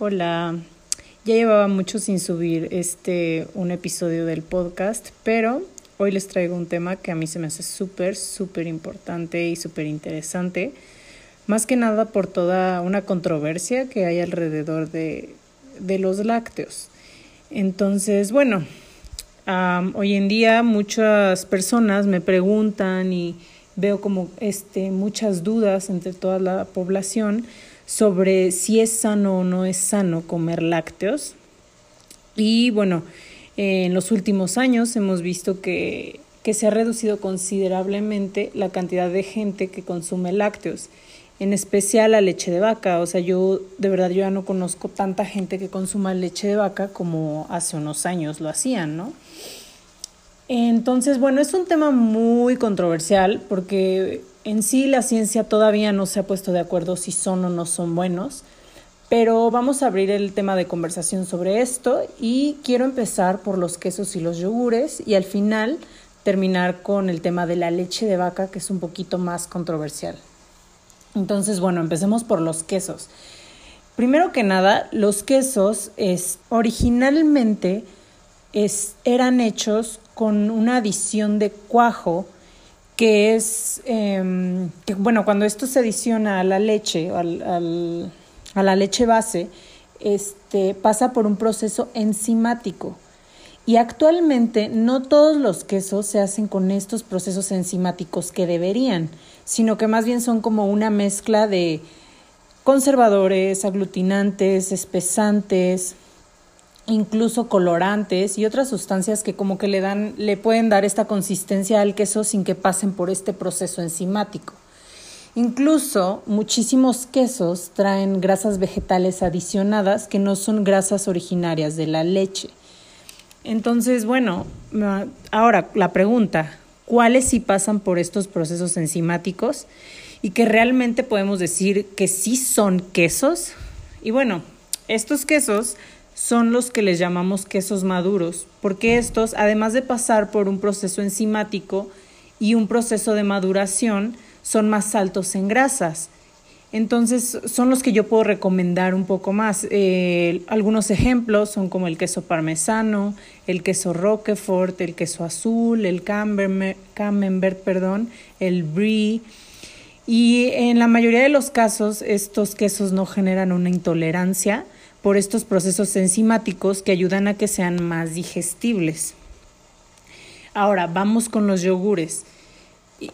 Hola, ya llevaba mucho sin subir este un episodio del podcast, pero hoy les traigo un tema que a mí se me hace súper, súper importante y súper interesante, más que nada por toda una controversia que hay alrededor de, de los lácteos. Entonces, bueno, hoy en día muchas personas me preguntan y veo como este, muchas dudas entre toda la población sobre si es sano o no es sano comer lácteos. Y bueno, en los últimos años hemos visto que, que se ha reducido considerablemente la cantidad de gente que consume lácteos, en especial la leche de vaca. O sea, yo de verdad yo ya no conozco tanta gente que consuma leche de vaca como hace unos años lo hacían, ¿no? Entonces, bueno, es un tema muy controversial porque en sí la ciencia todavía no se ha puesto de acuerdo si son o no son buenos, pero vamos a abrir el tema de conversación sobre esto y quiero empezar por los quesos y los yogures y al final terminar con el tema de la leche de vaca que es un poquito más controversial. Entonces, bueno, empecemos por los quesos. Primero que nada, los quesos es originalmente es, eran hechos con una adición de cuajo que es, em, que, bueno, cuando esto se adiciona a la leche, al, al, a la leche base, este, pasa por un proceso enzimático. Y actualmente no todos los quesos se hacen con estos procesos enzimáticos que deberían, sino que más bien son como una mezcla de conservadores, aglutinantes, espesantes, incluso colorantes y otras sustancias que como que le dan le pueden dar esta consistencia al queso sin que pasen por este proceso enzimático. Incluso muchísimos quesos traen grasas vegetales adicionadas que no son grasas originarias de la leche. Entonces, bueno, ahora la pregunta, ¿cuáles sí pasan por estos procesos enzimáticos y que realmente podemos decir que sí son quesos? Y bueno, estos quesos son los que les llamamos quesos maduros, porque estos, además de pasar por un proceso enzimático y un proceso de maduración, son más altos en grasas. Entonces son los que yo puedo recomendar un poco más. Eh, algunos ejemplos son como el queso parmesano, el queso roquefort, el queso azul, el camembert, perdón, el brie. Y en la mayoría de los casos estos quesos no generan una intolerancia, por estos procesos enzimáticos que ayudan a que sean más digestibles. Ahora, vamos con los yogures.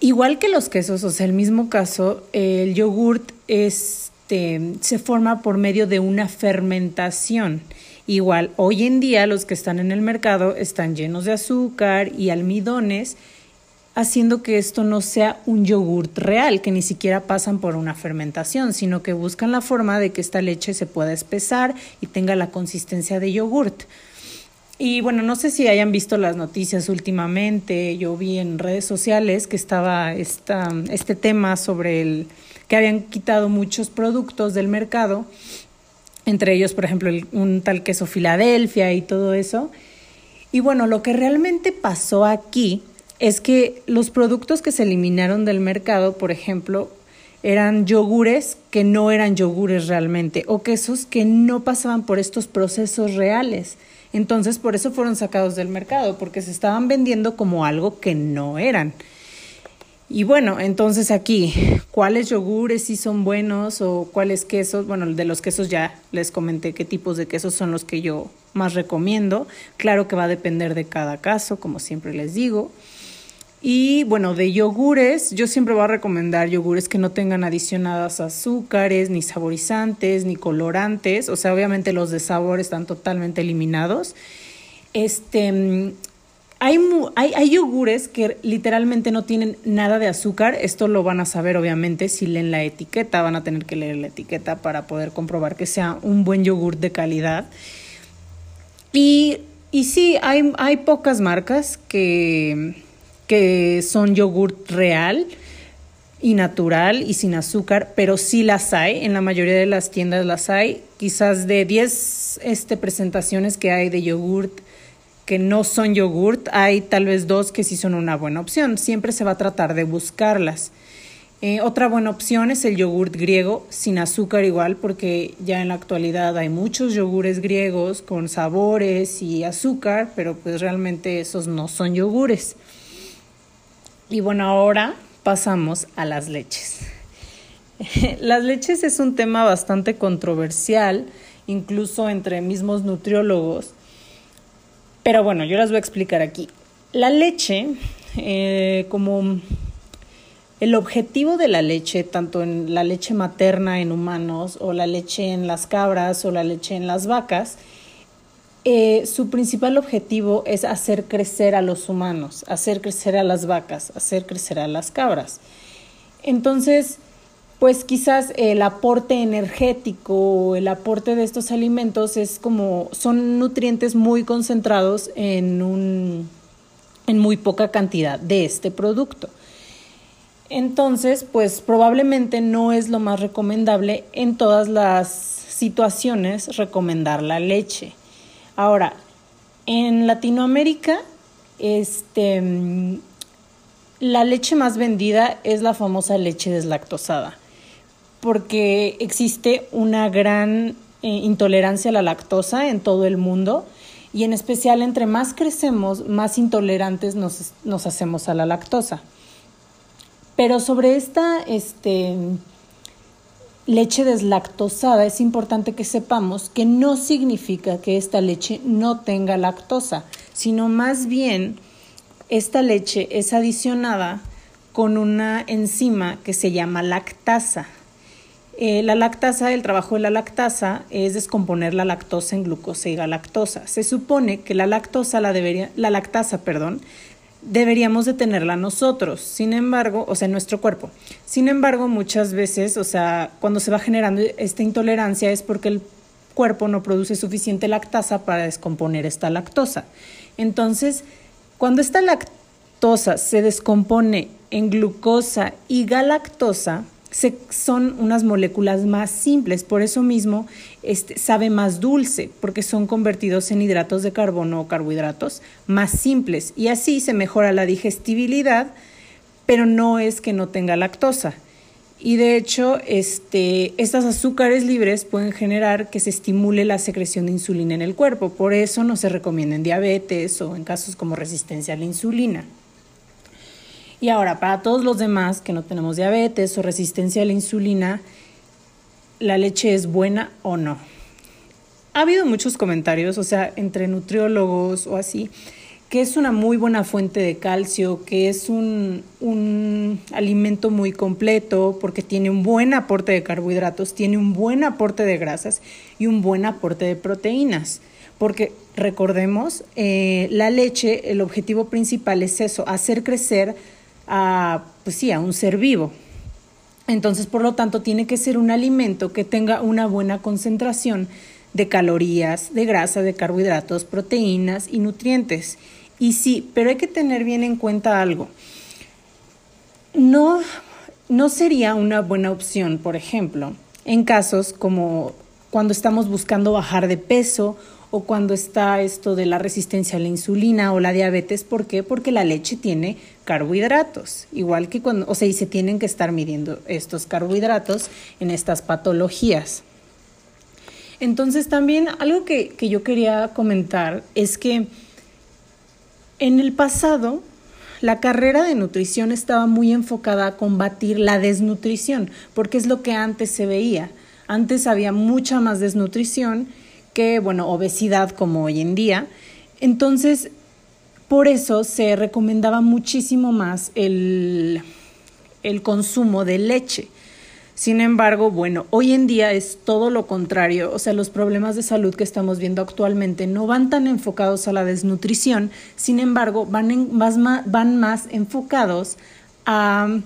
Igual que los quesos, o sea, el mismo caso, el yogurt este, se forma por medio de una fermentación. Igual, hoy en día los que están en el mercado están llenos de azúcar y almidones haciendo que esto no sea un yogurt real, que ni siquiera pasan por una fermentación, sino que buscan la forma de que esta leche se pueda espesar y tenga la consistencia de yogurt. Y bueno, no sé si hayan visto las noticias últimamente, yo vi en redes sociales que estaba esta, este tema sobre el que habían quitado muchos productos del mercado, entre ellos, por ejemplo, un tal queso Filadelfia y todo eso. Y bueno, lo que realmente pasó aquí es que los productos que se eliminaron del mercado, por ejemplo, eran yogures que no eran yogures realmente o quesos que no pasaban por estos procesos reales. Entonces, por eso fueron sacados del mercado, porque se estaban vendiendo como algo que no eran. Y bueno, entonces aquí, ¿cuáles yogures sí son buenos o cuáles quesos? Bueno, de los quesos ya les comenté qué tipos de quesos son los que yo más recomiendo. Claro que va a depender de cada caso, como siempre les digo. Y bueno, de yogures, yo siempre voy a recomendar yogures que no tengan adicionadas azúcares, ni saborizantes, ni colorantes. O sea, obviamente los de sabor están totalmente eliminados. Este, hay, hay, hay, yogures que literalmente no tienen nada de azúcar. Esto lo van a saber, obviamente, si leen la etiqueta. Van a tener que leer la etiqueta para poder comprobar que sea un buen yogur de calidad. Y, y sí, hay, hay pocas marcas que que son yogurt real y natural y sin azúcar, pero sí las hay, en la mayoría de las tiendas las hay. Quizás de 10 este, presentaciones que hay de yogurt que no son yogurt, hay tal vez dos que sí son una buena opción. Siempre se va a tratar de buscarlas. Eh, otra buena opción es el yogurt griego, sin azúcar igual, porque ya en la actualidad hay muchos yogures griegos con sabores y azúcar, pero pues realmente esos no son yogures. Y bueno, ahora pasamos a las leches. las leches es un tema bastante controversial, incluso entre mismos nutriólogos. Pero bueno, yo las voy a explicar aquí. La leche, eh, como el objetivo de la leche, tanto en la leche materna en humanos o la leche en las cabras o la leche en las vacas, eh, su principal objetivo es hacer crecer a los humanos, hacer crecer a las vacas, hacer crecer a las cabras. Entonces, pues quizás el aporte energético, el aporte de estos alimentos es como, son nutrientes muy concentrados en, un, en muy poca cantidad de este producto. Entonces, pues probablemente no es lo más recomendable en todas las situaciones recomendar la leche. Ahora, en Latinoamérica, este, la leche más vendida es la famosa leche deslactosada, porque existe una gran eh, intolerancia a la lactosa en todo el mundo y en especial entre más crecemos, más intolerantes nos, nos hacemos a la lactosa. Pero sobre esta este, leche deslactosada es importante que sepamos que no significa que esta leche no tenga lactosa, sino más bien esta leche es adicionada con una enzima que se llama lactasa. Eh, la lactasa, el trabajo de la lactasa es descomponer la lactosa en glucosa y galactosa. Se supone que la lactosa la debería, la lactasa, perdón, deberíamos de tenerla nosotros, sin embargo, o sea, en nuestro cuerpo. Sin embargo, muchas veces, o sea, cuando se va generando esta intolerancia es porque el cuerpo no produce suficiente lactasa para descomponer esta lactosa. Entonces, cuando esta lactosa se descompone en glucosa y galactosa, son unas moléculas más simples, por eso mismo este, sabe más dulce, porque son convertidos en hidratos de carbono o carbohidratos más simples y así se mejora la digestibilidad, pero no es que no tenga lactosa. Y de hecho, este, estas azúcares libres pueden generar que se estimule la secreción de insulina en el cuerpo, por eso no se recomienda en diabetes o en casos como resistencia a la insulina. Y ahora, para todos los demás que no tenemos diabetes o resistencia a la insulina, ¿la leche es buena o no? Ha habido muchos comentarios, o sea, entre nutriólogos o así, que es una muy buena fuente de calcio, que es un, un, alimento muy completo porque tiene un buen aporte de carbohidratos, tiene un buen aporte de grasas y un buen aporte de proteínas. Porque recordemos, eh, la leche, el objetivo principal es eso, hacer crecer a, pues sí, a un ser vivo. Entonces, por lo tanto, tiene que ser un alimento que tenga una buena concentración de calorías, de grasa, de carbohidratos, proteínas y nutrientes. Y sí, pero hay que tener bien en cuenta algo. No, no sería una buena opción, por ejemplo, en casos como cuando estamos buscando bajar de peso o cuando está esto de la resistencia a la insulina o la diabetes. ¿Por qué? Porque la leche tiene carbohidratos, igual que cuando, o sea, y se tienen que estar midiendo estos carbohidratos en estas patologías. Entonces también algo que, que yo quería comentar es que en el pasado la carrera de nutrición estaba muy enfocada a combatir la desnutrición, porque es lo que antes se veía. Antes había mucha más desnutrición que, bueno, obesidad como hoy en día. Entonces, por eso se recomendaba muchísimo más el, el consumo de leche. Sin embargo, bueno, hoy en día es todo lo contrario, o sea, los problemas de salud que estamos viendo actualmente no van tan enfocados a la desnutrición, sin embargo, van, van más enfocados a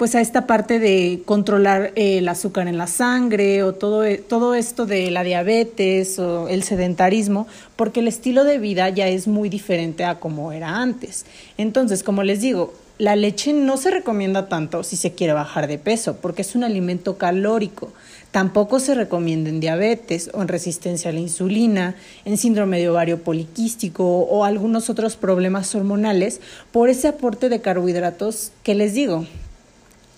pues a esta parte de controlar el azúcar en la sangre o todo, e, todo esto de la diabetes o el sedentarismo, porque el estilo de vida ya es muy diferente a como era antes. Entonces, como les digo, la leche no se recomienda tanto si se quiere bajar de peso, porque es un alimento calórico. Tampoco se recomienda en diabetes o en resistencia a la insulina, en síndrome de ovario poliquístico o algunos otros problemas hormonales por ese aporte de carbohidratos que les digo,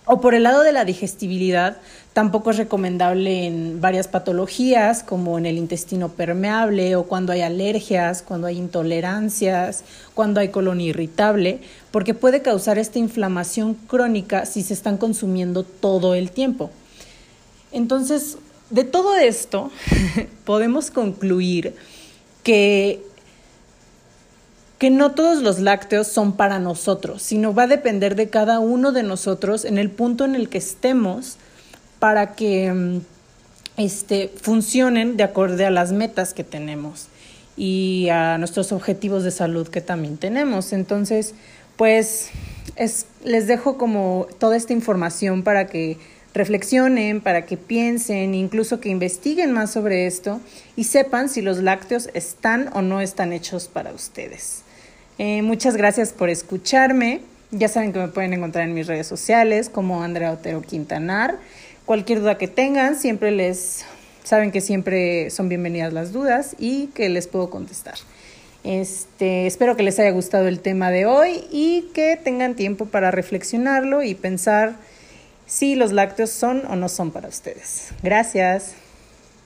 O por el lado de la digestibilidad, tampoco es recomendable en varias patologías como en el intestino permeable o cuando hay alergias, cuando hay intolerancias, cuando hay colon irritable, porque puede causar esta inflamación crónica si se están consumiendo todo el tiempo. Entonces, de todo esto podemos concluir que que no todos los lácteos son para nosotros, sino va a depender de cada uno de nosotros en el punto en el que estemos para que mm, este, funcionen de acuerdo a las metas que tenemos y a nuestros objetivos de salud que también tenemos. Entonces, pues es, les dejo como toda esta información para que reflexionen, para que piensen, incluso que investiguen más sobre esto y sepan si los lácteos están o no están hechos para ustedes. Eh, muchas gracias por escucharme. Ya saben que me pueden encontrar en mis redes sociales como Andrea Otero Quintanar. Cualquier duda que tengan, siempre les saben que siempre son bienvenidas las dudas y que les puedo contestar. Este, espero que les haya gustado el tema de hoy y que tengan tiempo para reflexionarlo y pensar si los lácteos son o no son para ustedes. Gracias.